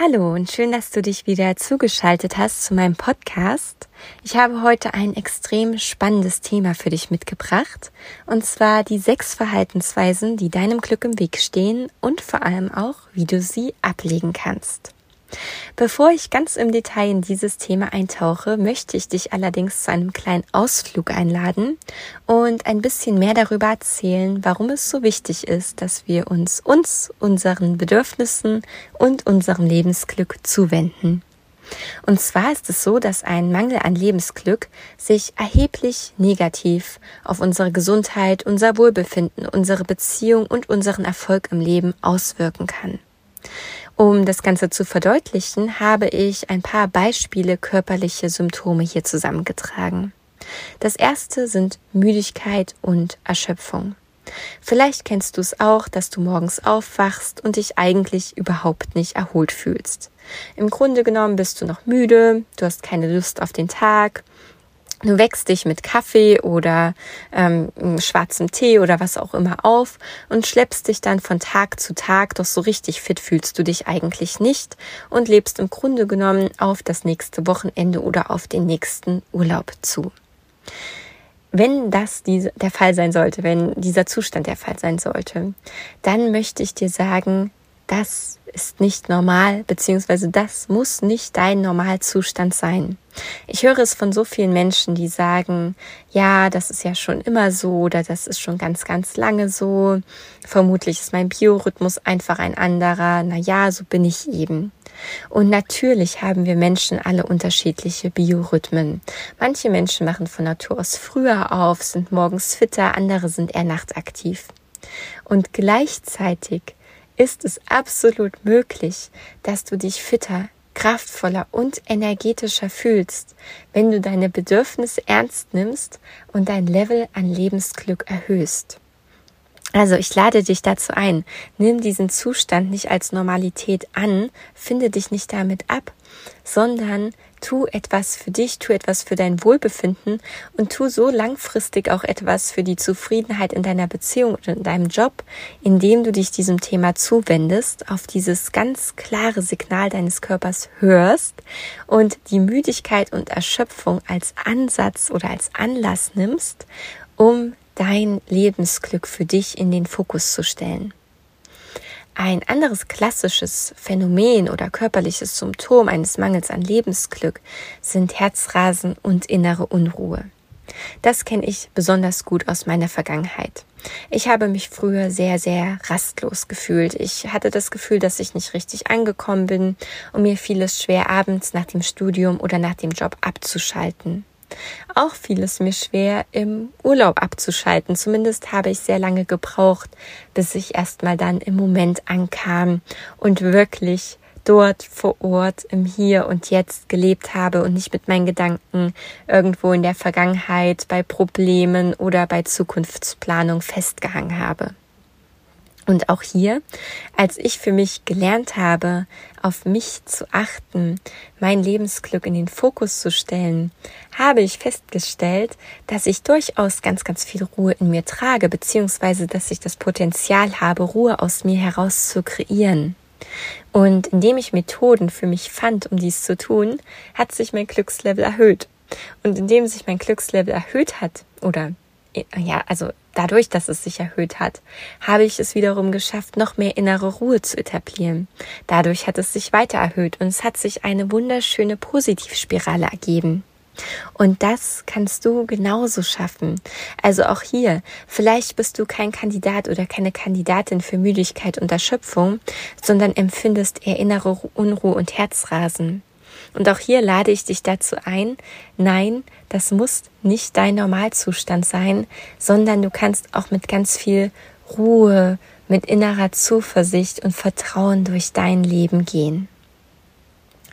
Hallo und schön, dass du dich wieder zugeschaltet hast zu meinem Podcast. Ich habe heute ein extrem spannendes Thema für dich mitgebracht, und zwar die sechs Verhaltensweisen, die deinem Glück im Weg stehen und vor allem auch, wie du sie ablegen kannst. Bevor ich ganz im Detail in dieses Thema eintauche, möchte ich dich allerdings zu einem kleinen Ausflug einladen und ein bisschen mehr darüber erzählen, warum es so wichtig ist, dass wir uns uns, unseren Bedürfnissen und unserem Lebensglück zuwenden. Und zwar ist es so, dass ein Mangel an Lebensglück sich erheblich negativ auf unsere Gesundheit, unser Wohlbefinden, unsere Beziehung und unseren Erfolg im Leben auswirken kann. Um das Ganze zu verdeutlichen, habe ich ein paar Beispiele körperliche Symptome hier zusammengetragen. Das erste sind Müdigkeit und Erschöpfung. Vielleicht kennst du es auch, dass du morgens aufwachst und dich eigentlich überhaupt nicht erholt fühlst. Im Grunde genommen bist du noch müde, du hast keine Lust auf den Tag, Du wächst dich mit Kaffee oder ähm, schwarzem Tee oder was auch immer auf und schleppst dich dann von Tag zu Tag, doch so richtig fit fühlst du dich eigentlich nicht und lebst im Grunde genommen auf das nächste Wochenende oder auf den nächsten Urlaub zu. Wenn das diese, der Fall sein sollte, wenn dieser Zustand der Fall sein sollte, dann möchte ich dir sagen, das ist nicht normal, beziehungsweise das muss nicht dein Normalzustand sein. Ich höre es von so vielen Menschen, die sagen, ja, das ist ja schon immer so oder das ist schon ganz, ganz lange so. Vermutlich ist mein Biorhythmus einfach ein anderer. Na ja, so bin ich eben. Und natürlich haben wir Menschen alle unterschiedliche Biorhythmen. Manche Menschen machen von Natur aus früher auf, sind morgens fitter, andere sind eher nachtaktiv. Und gleichzeitig ist es absolut möglich, dass du dich fitter, kraftvoller und energetischer fühlst, wenn du deine Bedürfnisse ernst nimmst und dein Level an Lebensglück erhöhst. Also ich lade dich dazu ein, nimm diesen Zustand nicht als Normalität an, finde dich nicht damit ab, sondern tu etwas für dich, tu etwas für dein Wohlbefinden und tu so langfristig auch etwas für die Zufriedenheit in deiner Beziehung oder in deinem Job, indem du dich diesem Thema zuwendest, auf dieses ganz klare Signal deines Körpers hörst und die Müdigkeit und Erschöpfung als Ansatz oder als Anlass nimmst, um dein Lebensglück für dich in den Fokus zu stellen. Ein anderes klassisches Phänomen oder körperliches Symptom eines Mangels an Lebensglück sind Herzrasen und innere Unruhe. Das kenne ich besonders gut aus meiner Vergangenheit. Ich habe mich früher sehr, sehr rastlos gefühlt. Ich hatte das Gefühl, dass ich nicht richtig angekommen bin und mir fiel es schwer, abends nach dem Studium oder nach dem Job abzuschalten. Auch fiel es mir schwer, im Urlaub abzuschalten. Zumindest habe ich sehr lange gebraucht, bis ich erstmal dann im Moment ankam und wirklich dort vor Ort im Hier und Jetzt gelebt habe und nicht mit meinen Gedanken irgendwo in der Vergangenheit bei Problemen oder bei Zukunftsplanung festgehangen habe. Und auch hier, als ich für mich gelernt habe, auf mich zu achten, mein Lebensglück in den Fokus zu stellen, habe ich festgestellt, dass ich durchaus ganz, ganz viel Ruhe in mir trage, beziehungsweise dass ich das Potenzial habe, Ruhe aus mir heraus zu kreieren. Und indem ich Methoden für mich fand, um dies zu tun, hat sich mein Glückslevel erhöht. Und indem sich mein Glückslevel erhöht hat, oder ja, also dadurch, dass es sich erhöht hat, habe ich es wiederum geschafft, noch mehr innere Ruhe zu etablieren. Dadurch hat es sich weiter erhöht und es hat sich eine wunderschöne Positivspirale ergeben. Und das kannst du genauso schaffen. Also auch hier, vielleicht bist du kein Kandidat oder keine Kandidatin für Müdigkeit und Erschöpfung, sondern empfindest eher innere Unruhe und Herzrasen. Und auch hier lade ich dich dazu ein, nein, das muss nicht dein Normalzustand sein, sondern du kannst auch mit ganz viel Ruhe, mit innerer Zuversicht und Vertrauen durch dein Leben gehen.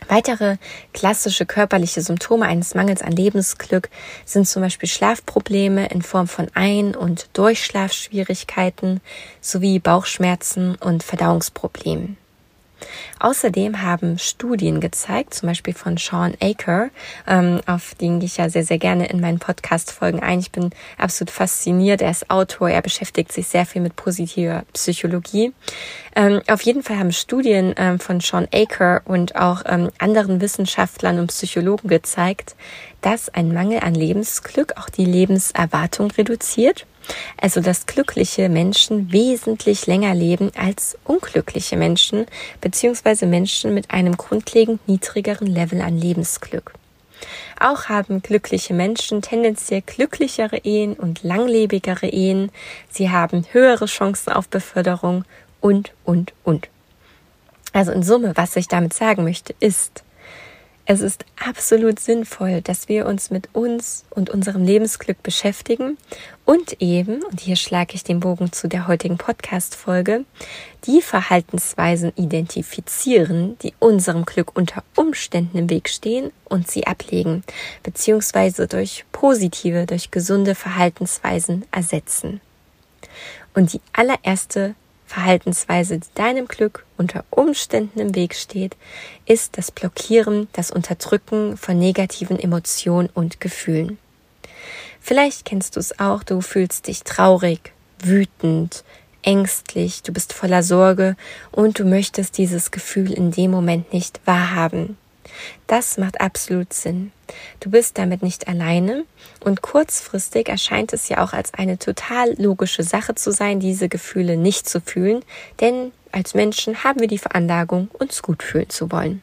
Weitere klassische körperliche Symptome eines Mangels an Lebensglück sind zum Beispiel Schlafprobleme in Form von Ein- und Durchschlafschwierigkeiten sowie Bauchschmerzen und Verdauungsproblemen. Außerdem haben Studien gezeigt, zum Beispiel von Sean Aker, ähm, auf den gehe ich ja sehr, sehr gerne in meinen Podcast-Folgen ein. Ich bin absolut fasziniert. Er ist Autor, er beschäftigt sich sehr viel mit positiver Psychologie. Ähm, auf jeden Fall haben Studien ähm, von Sean Aker und auch ähm, anderen Wissenschaftlern und Psychologen gezeigt, dass ein Mangel an Lebensglück auch die Lebenserwartung reduziert also dass glückliche Menschen wesentlich länger leben als unglückliche Menschen, beziehungsweise Menschen mit einem grundlegend niedrigeren Level an Lebensglück. Auch haben glückliche Menschen tendenziell glücklichere Ehen und langlebigere Ehen. Sie haben höhere Chancen auf Beförderung und, und, und. Also in Summe, was ich damit sagen möchte, ist, es ist absolut sinnvoll, dass wir uns mit uns und unserem Lebensglück beschäftigen und eben, und hier schlage ich den Bogen zu der heutigen Podcast-Folge, die Verhaltensweisen identifizieren, die unserem Glück unter Umständen im Weg stehen und sie ablegen, beziehungsweise durch positive, durch gesunde Verhaltensweisen ersetzen. Und die allererste Verhaltensweise, die deinem Glück unter Umständen im Weg steht, ist das Blockieren, das Unterdrücken von negativen Emotionen und Gefühlen. Vielleicht kennst du es auch, du fühlst dich traurig, wütend, ängstlich, du bist voller Sorge und du möchtest dieses Gefühl in dem Moment nicht wahrhaben. Das macht absolut Sinn. Du bist damit nicht alleine und kurzfristig erscheint es ja auch als eine total logische Sache zu sein, diese Gefühle nicht zu fühlen, denn als Menschen haben wir die Veranlagung, uns gut fühlen zu wollen.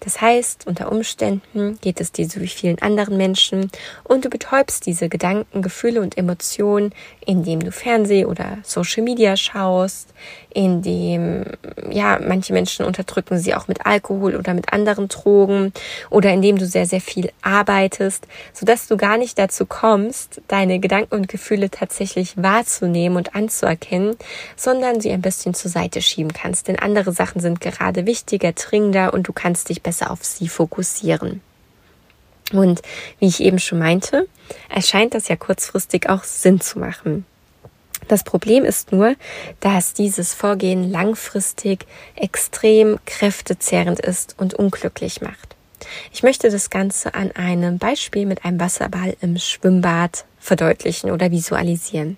Das heißt, unter Umständen geht es dir so wie vielen anderen Menschen und du betäubst diese Gedanken, Gefühle und Emotionen, indem du Fernseh oder Social Media schaust, indem, ja, manche Menschen unterdrücken sie auch mit Alkohol oder mit anderen Drogen oder indem du sehr, sehr viel arbeitest, sodass du gar nicht dazu kommst, deine Gedanken und Gefühle tatsächlich wahrzunehmen und anzuerkennen, sondern sie ein bisschen zur Seite schieben kannst. Denn andere Sachen sind gerade wichtiger, dringender und du kannst dich besser auf sie fokussieren. Und wie ich eben schon meinte, erscheint das ja kurzfristig auch Sinn zu machen. Das Problem ist nur, dass dieses Vorgehen langfristig extrem kräftezehrend ist und unglücklich macht. Ich möchte das Ganze an einem Beispiel mit einem Wasserball im Schwimmbad verdeutlichen oder visualisieren.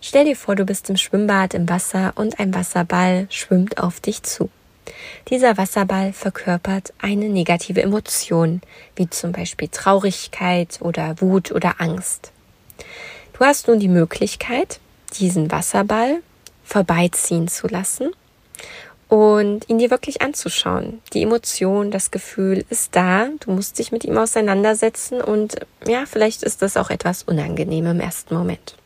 Stell dir vor, du bist im Schwimmbad im Wasser und ein Wasserball schwimmt auf dich zu. Dieser Wasserball verkörpert eine negative Emotion, wie zum Beispiel Traurigkeit oder Wut oder Angst. Du hast nun die Möglichkeit, diesen Wasserball vorbeiziehen zu lassen und ihn dir wirklich anzuschauen. Die Emotion, das Gefühl ist da. Du musst dich mit ihm auseinandersetzen und ja, vielleicht ist das auch etwas unangenehm im ersten Moment.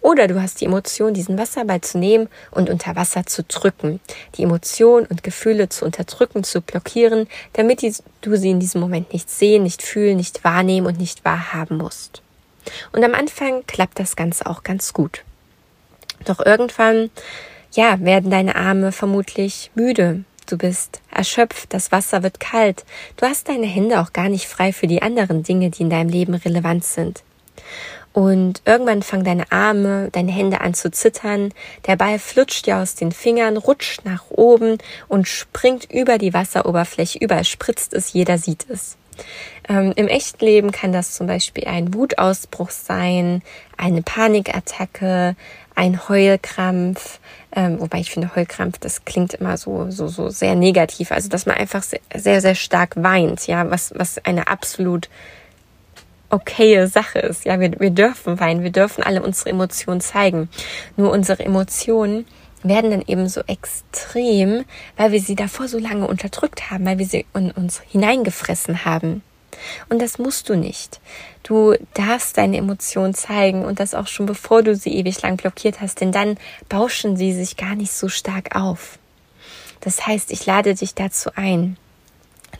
Oder du hast die Emotion, diesen Wasserball zu nehmen und unter Wasser zu drücken, die Emotionen und Gefühle zu unterdrücken, zu blockieren, damit du sie in diesem Moment nicht sehen, nicht fühlen, nicht wahrnehmen und nicht wahrhaben musst. Und am Anfang klappt das Ganze auch ganz gut. Doch irgendwann, ja, werden deine Arme vermutlich müde. Du bist erschöpft, das Wasser wird kalt. Du hast deine Hände auch gar nicht frei für die anderen Dinge, die in deinem Leben relevant sind. Und irgendwann fangen deine Arme, deine Hände an zu zittern. Der Ball flutscht dir aus den Fingern, rutscht nach oben und springt über die Wasseroberfläche. Überall spritzt es, jeder sieht es. Ähm, Im echten Leben kann das zum Beispiel ein Wutausbruch sein, eine Panikattacke, ein Heulkrampf, ähm, wobei ich finde Heulkrampf, das klingt immer so so so sehr negativ, also dass man einfach sehr sehr, stark weint, ja, was was eine absolut okaye Sache ist. Ja, wir, wir dürfen weinen, wir dürfen alle unsere Emotionen zeigen. Nur unsere Emotionen werden dann eben so extrem, weil wir sie davor so lange unterdrückt haben, weil wir sie in uns hineingefressen haben. Und das musst du nicht. Du darfst deine Emotionen zeigen und das auch schon bevor du sie ewig lang blockiert hast, denn dann bauschen sie sich gar nicht so stark auf. Das heißt, ich lade dich dazu ein,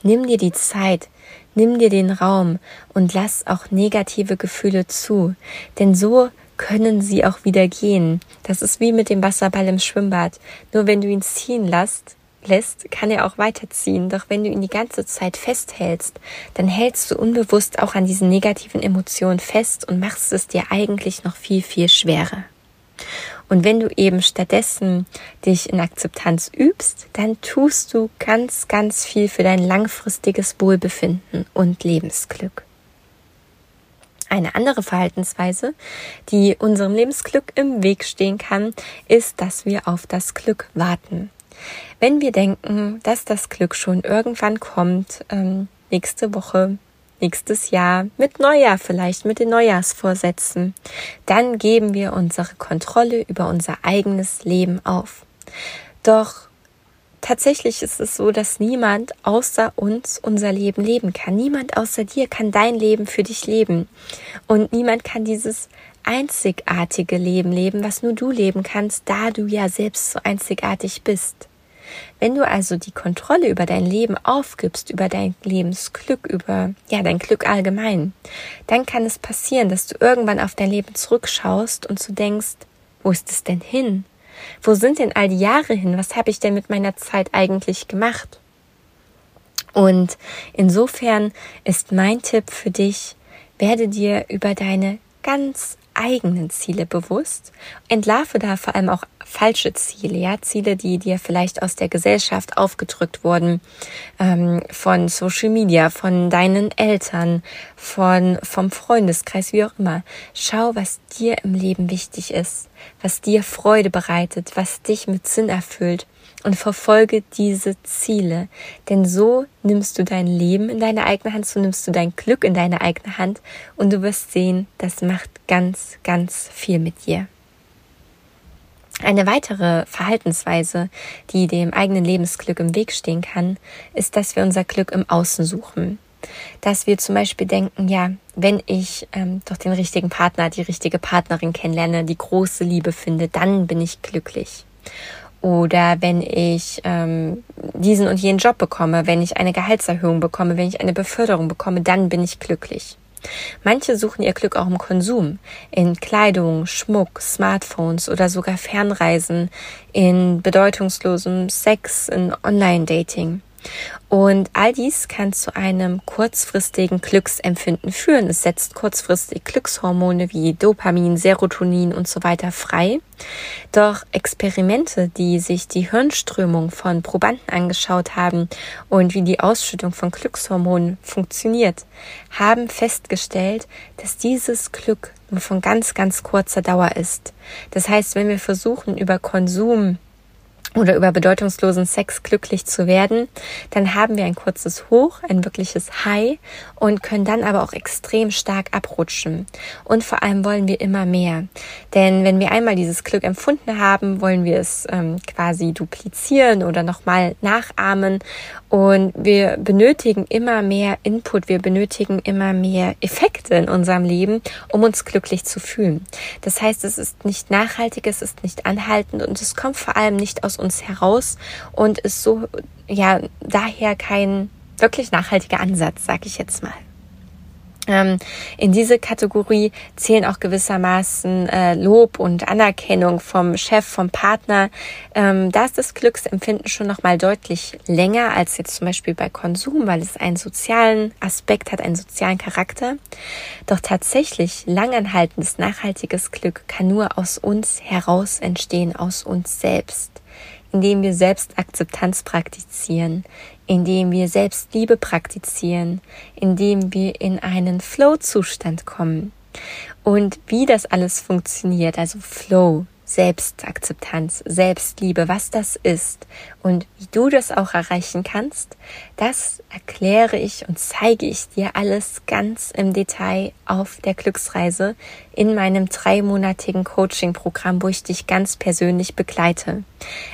nimm dir die Zeit, nimm dir den Raum und lass auch negative Gefühle zu, denn so können sie auch wieder gehen. Das ist wie mit dem Wasserball im Schwimmbad. Nur wenn du ihn ziehen lässt, lässt, kann er auch weiterziehen. Doch wenn du ihn die ganze Zeit festhältst, dann hältst du unbewusst auch an diesen negativen Emotionen fest und machst es dir eigentlich noch viel, viel schwerer. Und wenn du eben stattdessen dich in Akzeptanz übst, dann tust du ganz, ganz viel für dein langfristiges Wohlbefinden und Lebensglück. Eine andere Verhaltensweise, die unserem Lebensglück im Weg stehen kann, ist, dass wir auf das Glück warten. Wenn wir denken, dass das Glück schon irgendwann kommt, ähm, nächste Woche, nächstes Jahr, mit Neujahr vielleicht, mit den Neujahrsvorsätzen, dann geben wir unsere Kontrolle über unser eigenes Leben auf. Doch tatsächlich ist es so, dass niemand außer uns unser Leben leben kann. Niemand außer dir kann dein Leben für dich leben. Und niemand kann dieses einzigartige Leben leben, was nur du leben kannst, da du ja selbst so einzigartig bist. Wenn du also die Kontrolle über dein Leben aufgibst, über dein Lebensglück, über ja dein Glück allgemein, dann kann es passieren, dass du irgendwann auf dein Leben zurückschaust und du denkst, wo ist es denn hin? Wo sind denn all die Jahre hin? Was habe ich denn mit meiner Zeit eigentlich gemacht? Und insofern ist mein Tipp für dich, werde dir über deine ganz eigenen Ziele bewusst, entlarve da vor allem auch falsche Ziele, ja, Ziele, die dir vielleicht aus der Gesellschaft aufgedrückt wurden, ähm, von Social Media, von deinen Eltern, von vom Freundeskreis, wie auch immer. Schau, was dir im Leben wichtig ist, was dir Freude bereitet, was dich mit Sinn erfüllt und verfolge diese Ziele. Denn so nimmst du dein Leben in deine eigene Hand, so nimmst du dein Glück in deine eigene Hand und du wirst sehen, das macht ganz, ganz viel mit dir. Eine weitere Verhaltensweise, die dem eigenen Lebensglück im Weg stehen kann, ist, dass wir unser Glück im Außen suchen. Dass wir zum Beispiel denken, ja, wenn ich ähm, doch den richtigen Partner, die richtige Partnerin kennenlerne, die große Liebe finde, dann bin ich glücklich oder wenn ich ähm, diesen und jenen Job bekomme, wenn ich eine Gehaltserhöhung bekomme, wenn ich eine Beförderung bekomme, dann bin ich glücklich. Manche suchen ihr Glück auch im Konsum, in Kleidung, Schmuck, Smartphones oder sogar Fernreisen, in bedeutungslosem Sex, in Online-Dating. Und all dies kann zu einem kurzfristigen Glücksempfinden führen. Es setzt kurzfristig Glückshormone wie Dopamin, Serotonin und so weiter frei. Doch Experimente, die sich die Hirnströmung von Probanden angeschaut haben und wie die Ausschüttung von Glückshormonen funktioniert, haben festgestellt, dass dieses Glück nur von ganz, ganz kurzer Dauer ist. Das heißt, wenn wir versuchen, über Konsum oder über bedeutungslosen Sex glücklich zu werden, dann haben wir ein kurzes Hoch, ein wirkliches High und können dann aber auch extrem stark abrutschen. Und vor allem wollen wir immer mehr. Denn wenn wir einmal dieses Glück empfunden haben, wollen wir es ähm, quasi duplizieren oder nochmal nachahmen. Und wir benötigen immer mehr Input, wir benötigen immer mehr Effekte in unserem Leben, um uns glücklich zu fühlen. Das heißt, es ist nicht nachhaltig, es ist nicht anhaltend und es kommt vor allem nicht aus uns heraus und ist so, ja, daher kein wirklich nachhaltiger Ansatz, sag ich jetzt mal. Ähm, in diese Kategorie zählen auch gewissermaßen äh, Lob und Anerkennung vom Chef, vom Partner. Ähm, da ist das Glücksempfinden schon noch mal deutlich länger als jetzt zum Beispiel bei Konsum, weil es einen sozialen Aspekt hat, einen sozialen Charakter. Doch tatsächlich langanhaltendes, nachhaltiges Glück kann nur aus uns heraus entstehen, aus uns selbst indem wir Selbstakzeptanz praktizieren, indem wir Selbstliebe praktizieren, indem wir in einen Flow-Zustand kommen. Und wie das alles funktioniert, also Flow, Selbstakzeptanz, Selbstliebe, was das ist und wie du das auch erreichen kannst, das erkläre ich und zeige ich dir alles ganz im Detail auf der Glücksreise in meinem dreimonatigen Coaching-Programm, wo ich dich ganz persönlich begleite.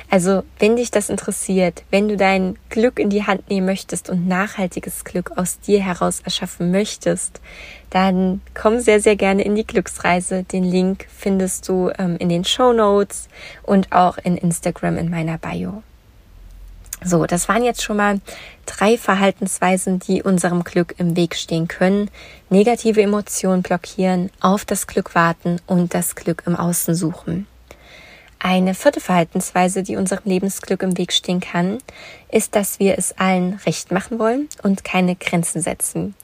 Also, wenn dich das interessiert, wenn du dein Glück in die Hand nehmen möchtest und nachhaltiges Glück aus dir heraus erschaffen möchtest, dann komm sehr, sehr gerne in die Glücksreise. Den Link findest du ähm, in den Show Notes und auch in Instagram in meiner Bio. So, das waren jetzt schon mal drei Verhaltensweisen, die unserem Glück im Weg stehen können. Negative Emotionen blockieren, auf das Glück warten und das Glück im Außen suchen. Eine vierte Verhaltensweise, die unserem Lebensglück im Weg stehen kann, ist, dass wir es allen recht machen wollen und keine Grenzen setzen.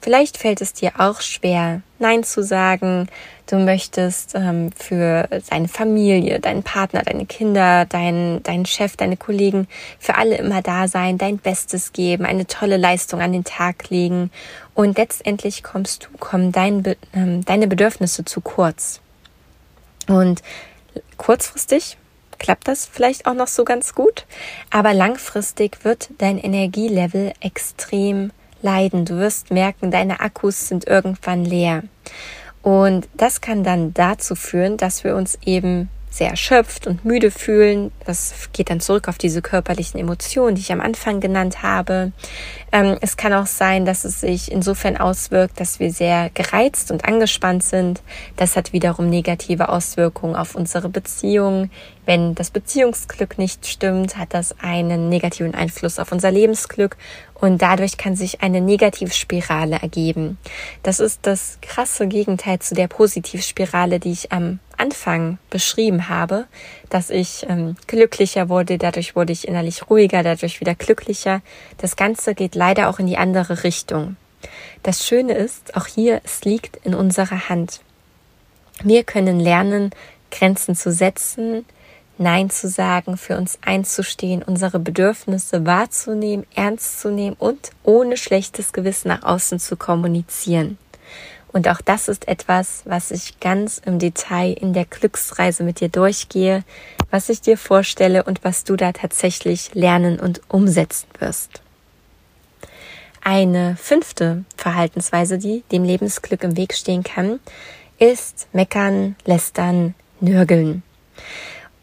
Vielleicht fällt es dir auch schwer, Nein zu sagen. Du möchtest ähm, für deine Familie, deinen Partner, deine Kinder, deinen, deinen Chef, deine Kollegen, für alle immer da sein, dein Bestes geben, eine tolle Leistung an den Tag legen. Und letztendlich kommst du, kommen dein, ähm, deine Bedürfnisse zu kurz. Und kurzfristig klappt das vielleicht auch noch so ganz gut, aber langfristig wird dein Energielevel extrem leiden. Du wirst merken, deine Akkus sind irgendwann leer. Und das kann dann dazu führen, dass wir uns eben sehr erschöpft und müde fühlen. Das geht dann zurück auf diese körperlichen Emotionen, die ich am Anfang genannt habe. Ähm, es kann auch sein, dass es sich insofern auswirkt, dass wir sehr gereizt und angespannt sind. Das hat wiederum negative Auswirkungen auf unsere Beziehungen. Wenn das Beziehungsglück nicht stimmt, hat das einen negativen Einfluss auf unser Lebensglück und dadurch kann sich eine Negativspirale ergeben. Das ist das krasse Gegenteil zu der Positivspirale, die ich am Anfang beschrieben habe, dass ich ähm, glücklicher wurde, dadurch wurde ich innerlich ruhiger, dadurch wieder glücklicher. Das Ganze geht leider auch in die andere Richtung. Das Schöne ist, auch hier, es liegt in unserer Hand. Wir können lernen, Grenzen zu setzen, Nein zu sagen, für uns einzustehen, unsere Bedürfnisse wahrzunehmen, ernst zu nehmen und ohne schlechtes Gewissen nach außen zu kommunizieren. Und auch das ist etwas, was ich ganz im Detail in der Glücksreise mit dir durchgehe, was ich dir vorstelle und was du da tatsächlich lernen und umsetzen wirst. Eine fünfte Verhaltensweise, die dem Lebensglück im Weg stehen kann, ist meckern, lästern, nörgeln.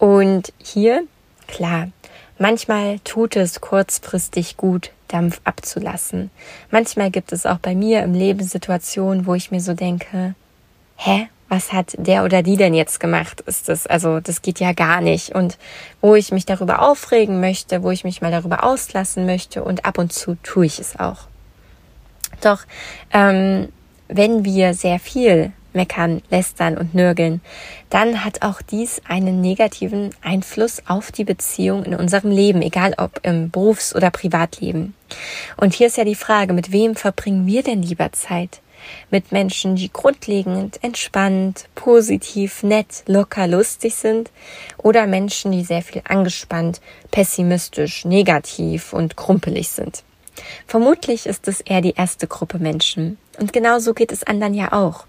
Und hier, klar, manchmal tut es kurzfristig gut, Dampf abzulassen. Manchmal gibt es auch bei mir im Leben Situationen, wo ich mir so denke, hä, was hat der oder die denn jetzt gemacht? Ist das, also, das geht ja gar nicht. Und wo ich mich darüber aufregen möchte, wo ich mich mal darüber auslassen möchte und ab und zu tue ich es auch. Doch, ähm, wenn wir sehr viel meckern, lästern und nörgeln, dann hat auch dies einen negativen Einfluss auf die Beziehung in unserem Leben, egal ob im Berufs- oder Privatleben. Und hier ist ja die Frage, mit wem verbringen wir denn lieber Zeit? Mit Menschen, die grundlegend entspannt, positiv, nett, locker, lustig sind oder Menschen, die sehr viel angespannt, pessimistisch, negativ und krumpelig sind. Vermutlich ist es eher die erste Gruppe Menschen. Und genauso geht es anderen ja auch.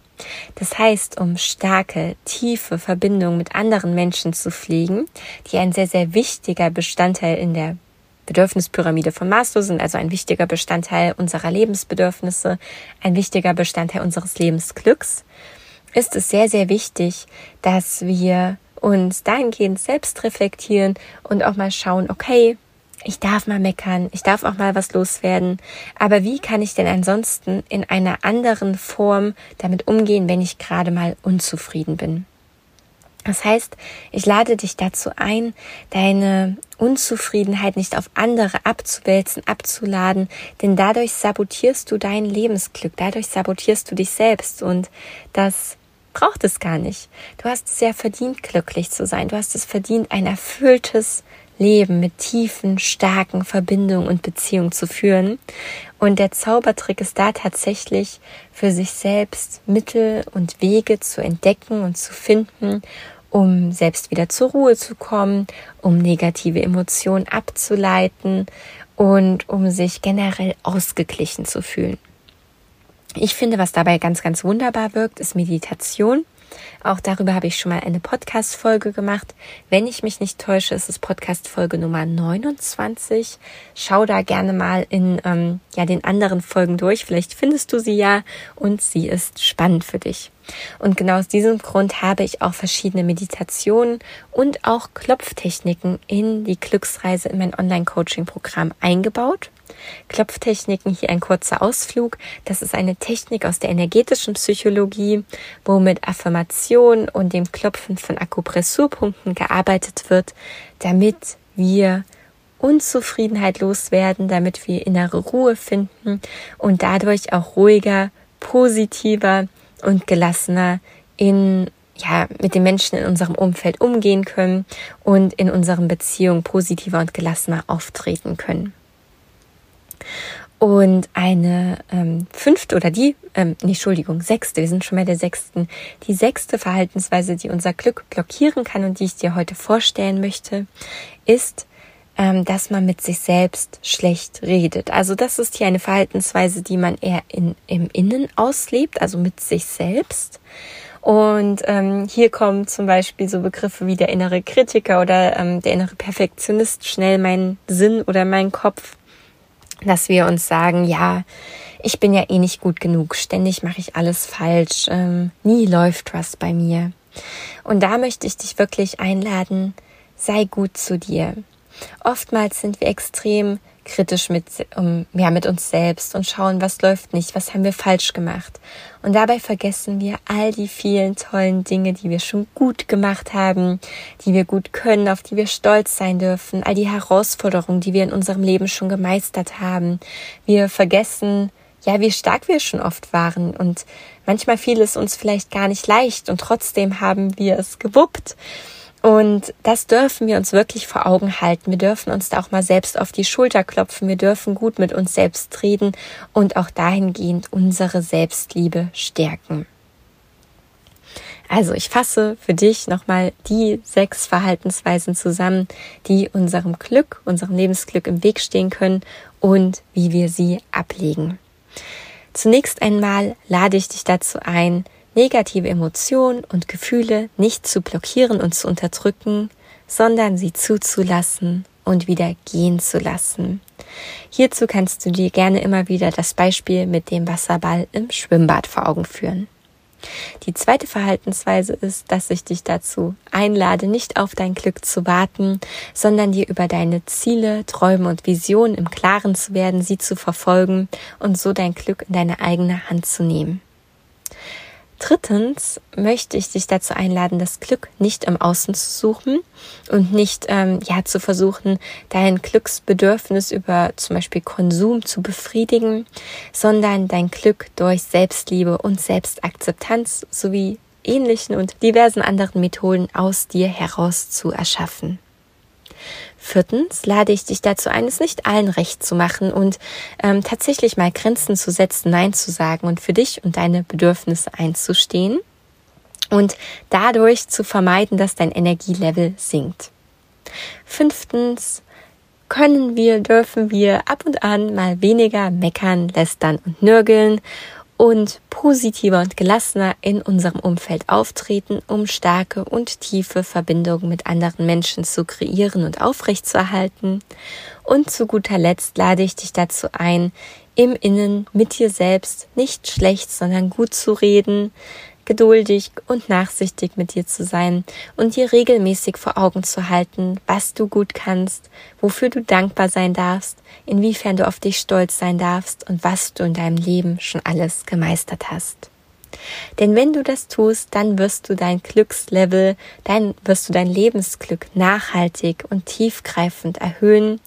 Das heißt, um starke, tiefe Verbindungen mit anderen Menschen zu pflegen, die ein sehr, sehr wichtiger Bestandteil in der Bedürfnispyramide von Maslow sind, also ein wichtiger Bestandteil unserer Lebensbedürfnisse, ein wichtiger Bestandteil unseres Lebensglücks, ist es sehr, sehr wichtig, dass wir uns dahingehend selbst reflektieren und auch mal schauen, okay, ich darf mal meckern, ich darf auch mal was loswerden, aber wie kann ich denn ansonsten in einer anderen Form damit umgehen, wenn ich gerade mal unzufrieden bin? Das heißt, ich lade dich dazu ein, deine Unzufriedenheit nicht auf andere abzuwälzen, abzuladen, denn dadurch sabotierst du dein Lebensglück, dadurch sabotierst du dich selbst und das braucht es gar nicht. Du hast es ja verdient, glücklich zu sein. Du hast es verdient, ein erfülltes Leben mit tiefen, starken Verbindungen und Beziehungen zu führen. Und der Zaubertrick ist da tatsächlich für sich selbst Mittel und Wege zu entdecken und zu finden, um selbst wieder zur Ruhe zu kommen, um negative Emotionen abzuleiten und um sich generell ausgeglichen zu fühlen. Ich finde, was dabei ganz, ganz wunderbar wirkt, ist Meditation. Auch darüber habe ich schon mal eine Podcast-Folge gemacht. Wenn ich mich nicht täusche, ist es Podcast-Folge Nummer 29. Schau da gerne mal in ähm, ja, den anderen Folgen durch. Vielleicht findest du sie ja und sie ist spannend für dich. Und genau aus diesem Grund habe ich auch verschiedene Meditationen und auch Klopftechniken in die Glücksreise in mein Online-Coaching-Programm eingebaut. Klopftechniken, hier ein kurzer Ausflug. Das ist eine Technik aus der energetischen Psychologie, wo mit Affirmation und dem Klopfen von Akupressurpunkten gearbeitet wird, damit wir Unzufriedenheit loswerden, damit wir innere Ruhe finden und dadurch auch ruhiger, positiver und gelassener in ja, mit den Menschen in unserem Umfeld umgehen können und in unseren Beziehungen positiver und gelassener auftreten können. Und eine ähm, fünfte oder die, ähm, nee, Entschuldigung, sechste, wir sind schon bei der sechsten, die sechste Verhaltensweise, die unser Glück blockieren kann und die ich dir heute vorstellen möchte, ist, ähm, dass man mit sich selbst schlecht redet. Also das ist hier eine Verhaltensweise, die man eher in, im Innen auslebt, also mit sich selbst. Und ähm, hier kommen zum Beispiel so Begriffe wie der innere Kritiker oder ähm, der innere Perfektionist schnell meinen Sinn oder meinen Kopf, dass wir uns sagen, ja, ich bin ja eh nicht gut genug, ständig mache ich alles falsch, ähm, nie läuft was bei mir. Und da möchte ich dich wirklich einladen, sei gut zu dir. Oftmals sind wir extrem kritisch mit, um, ja, mit uns selbst und schauen, was läuft nicht, was haben wir falsch gemacht. Und dabei vergessen wir all die vielen tollen Dinge, die wir schon gut gemacht haben, die wir gut können, auf die wir stolz sein dürfen, all die Herausforderungen, die wir in unserem Leben schon gemeistert haben. Wir vergessen, ja, wie stark wir schon oft waren und manchmal fiel es uns vielleicht gar nicht leicht und trotzdem haben wir es gewuppt. Und das dürfen wir uns wirklich vor Augen halten. Wir dürfen uns da auch mal selbst auf die Schulter klopfen. Wir dürfen gut mit uns selbst reden und auch dahingehend unsere Selbstliebe stärken. Also ich fasse für dich nochmal die sechs Verhaltensweisen zusammen, die unserem Glück, unserem Lebensglück im Weg stehen können und wie wir sie ablegen. Zunächst einmal lade ich dich dazu ein, negative Emotionen und Gefühle nicht zu blockieren und zu unterdrücken, sondern sie zuzulassen und wieder gehen zu lassen. Hierzu kannst du dir gerne immer wieder das Beispiel mit dem Wasserball im Schwimmbad vor Augen führen. Die zweite Verhaltensweise ist, dass ich dich dazu einlade, nicht auf dein Glück zu warten, sondern dir über deine Ziele, Träume und Visionen im Klaren zu werden, sie zu verfolgen und so dein Glück in deine eigene Hand zu nehmen. Drittens möchte ich dich dazu einladen, das Glück nicht im Außen zu suchen und nicht ähm, ja zu versuchen, dein Glücksbedürfnis über zum Beispiel Konsum zu befriedigen, sondern dein Glück durch Selbstliebe und Selbstakzeptanz sowie ähnlichen und diversen anderen Methoden aus dir heraus zu erschaffen. Viertens lade ich dich dazu ein, es nicht allen recht zu machen und ähm, tatsächlich mal Grenzen zu setzen, Nein zu sagen und für dich und deine Bedürfnisse einzustehen und dadurch zu vermeiden, dass dein Energielevel sinkt. Fünftens können wir, dürfen wir ab und an mal weniger meckern, lästern und nörgeln und positiver und gelassener in unserem Umfeld auftreten, um starke und tiefe Verbindungen mit anderen Menschen zu kreieren und aufrechtzuerhalten. Und zu guter Letzt lade ich dich dazu ein, im Innen mit dir selbst nicht schlecht, sondern gut zu reden, geduldig und nachsichtig mit dir zu sein und dir regelmäßig vor Augen zu halten, was du gut kannst, wofür du dankbar sein darfst, inwiefern du auf dich stolz sein darfst und was du in deinem Leben schon alles gemeistert hast. Denn wenn du das tust, dann wirst du dein Glückslevel, dann wirst du dein Lebensglück nachhaltig und tiefgreifend erhöhen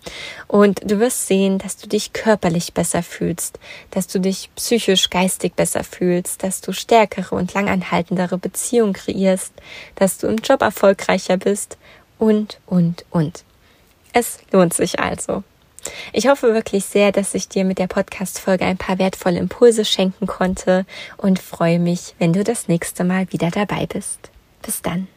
und du wirst sehen, dass du dich körperlich besser fühlst, dass du dich psychisch, geistig besser fühlst, dass du stärkere und langanhaltendere Beziehungen kreierst, dass du im Job erfolgreicher bist und, und, und. Es lohnt sich also. Ich hoffe wirklich sehr, dass ich dir mit der Podcast-Folge ein paar wertvolle Impulse schenken konnte und freue mich, wenn du das nächste Mal wieder dabei bist. Bis dann.